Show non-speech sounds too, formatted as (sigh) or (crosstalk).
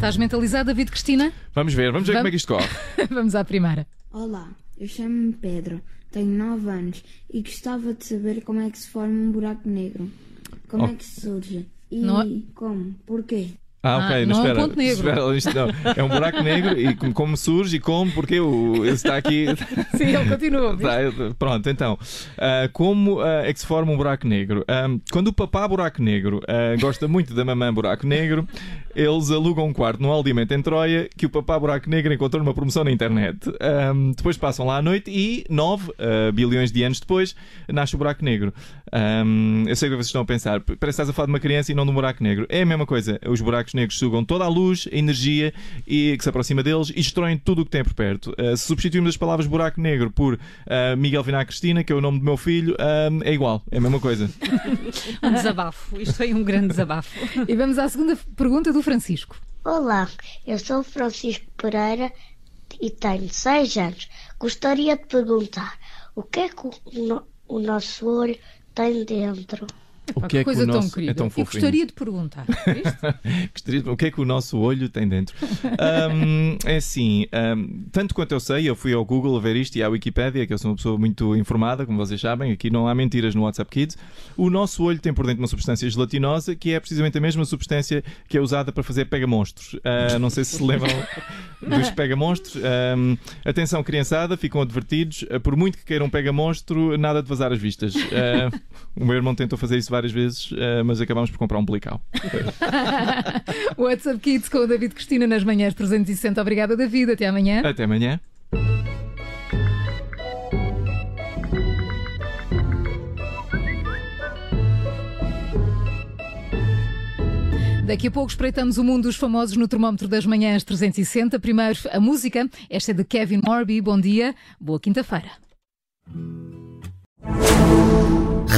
Estás mentalizado, David Cristina? Vamos ver, vamos ver como é que isto corre. Vamos (laughs) à primeira. Olá, eu chamo-me Pedro, tenho 9 anos e gostava de saber como é que se forma um buraco negro. Como Oh. é que surge? E Não é- como? Porquê? Ah, Ah, ok, não é um espera. ponto negro. espera, isto não. É um buraco negro e como, como surge e como, porque o, ele está aqui. (laughs) Sim, ele continua. Tá, pronto, então, ah, como ah, é que se forma um buraco negro? Ah, quando o papá buraco negro ah, gosta muito da mamã buraco negro, eles alugam um quarto no Aldimento em Troia que o papá buraco negro encontrou numa promoção na internet. Ah, depois passam lá à noite e 9 bilhões de anos depois nasce o buraco negro. Ah, eu sei o que vocês estão a pensar, parece que estás a falar de uma criança e não de um buraco negro. É a mesma coisa, os buracos negros sugam toda a luz, a energia e que se aproxima deles e destroem tudo o que tem por perto. Ah, se substituirmos as palavras buraco negro por ah, Miguel Vinar Cristina, que é o nome do meu filho, ah, é igual, é a mesma coisa. (laughs) Um desabafo. Isto foi um grande desabafo. E vamos à segunda pergunta do Francisco. Olá, eu sou Francisco Pereira e tenho 6 anos. Gostaria de perguntar o que é que o, no- o nosso olho tem dentro? O que é que coisa o nosso tão querida. é tão e fofinho? gostaria de perguntar. (laughs) Gostaria de- O que é que o nosso olho tem dentro? Ahm, é assim, ahm, tanto quanto eu sei, eu fui ao Google a ver isto e à Wikipédia, que eu sou uma pessoa muito informada, como vocês sabem, aqui não há mentiras no WhatsApp Kids. O nosso olho tem por dentro uma substância gelatinosa, que é precisamente a mesma substância que é usada para fazer pega-monstros. Ah, não sei se se lembram (laughs) dos pega-monstros. Ahm, atenção, criançada, ficam advertidos. Por muito que queiram pega-monstro, nada de vazar as vistas. Ah, o meu irmão tentou fazer isso várias vezes, ah, mas acabámos por comprar um blical. (laughs) WhatsApp Kids com o David Cristina nas manhãs 360. Obrigada, David. Até amanhã. Até amanhã. Daqui a pouco espreitamos o mundo dos famosos no termómetro das manhãs 360. Primeiro, a música. Esta é de Kevin Morby. Bom dia, boa quinta-feira.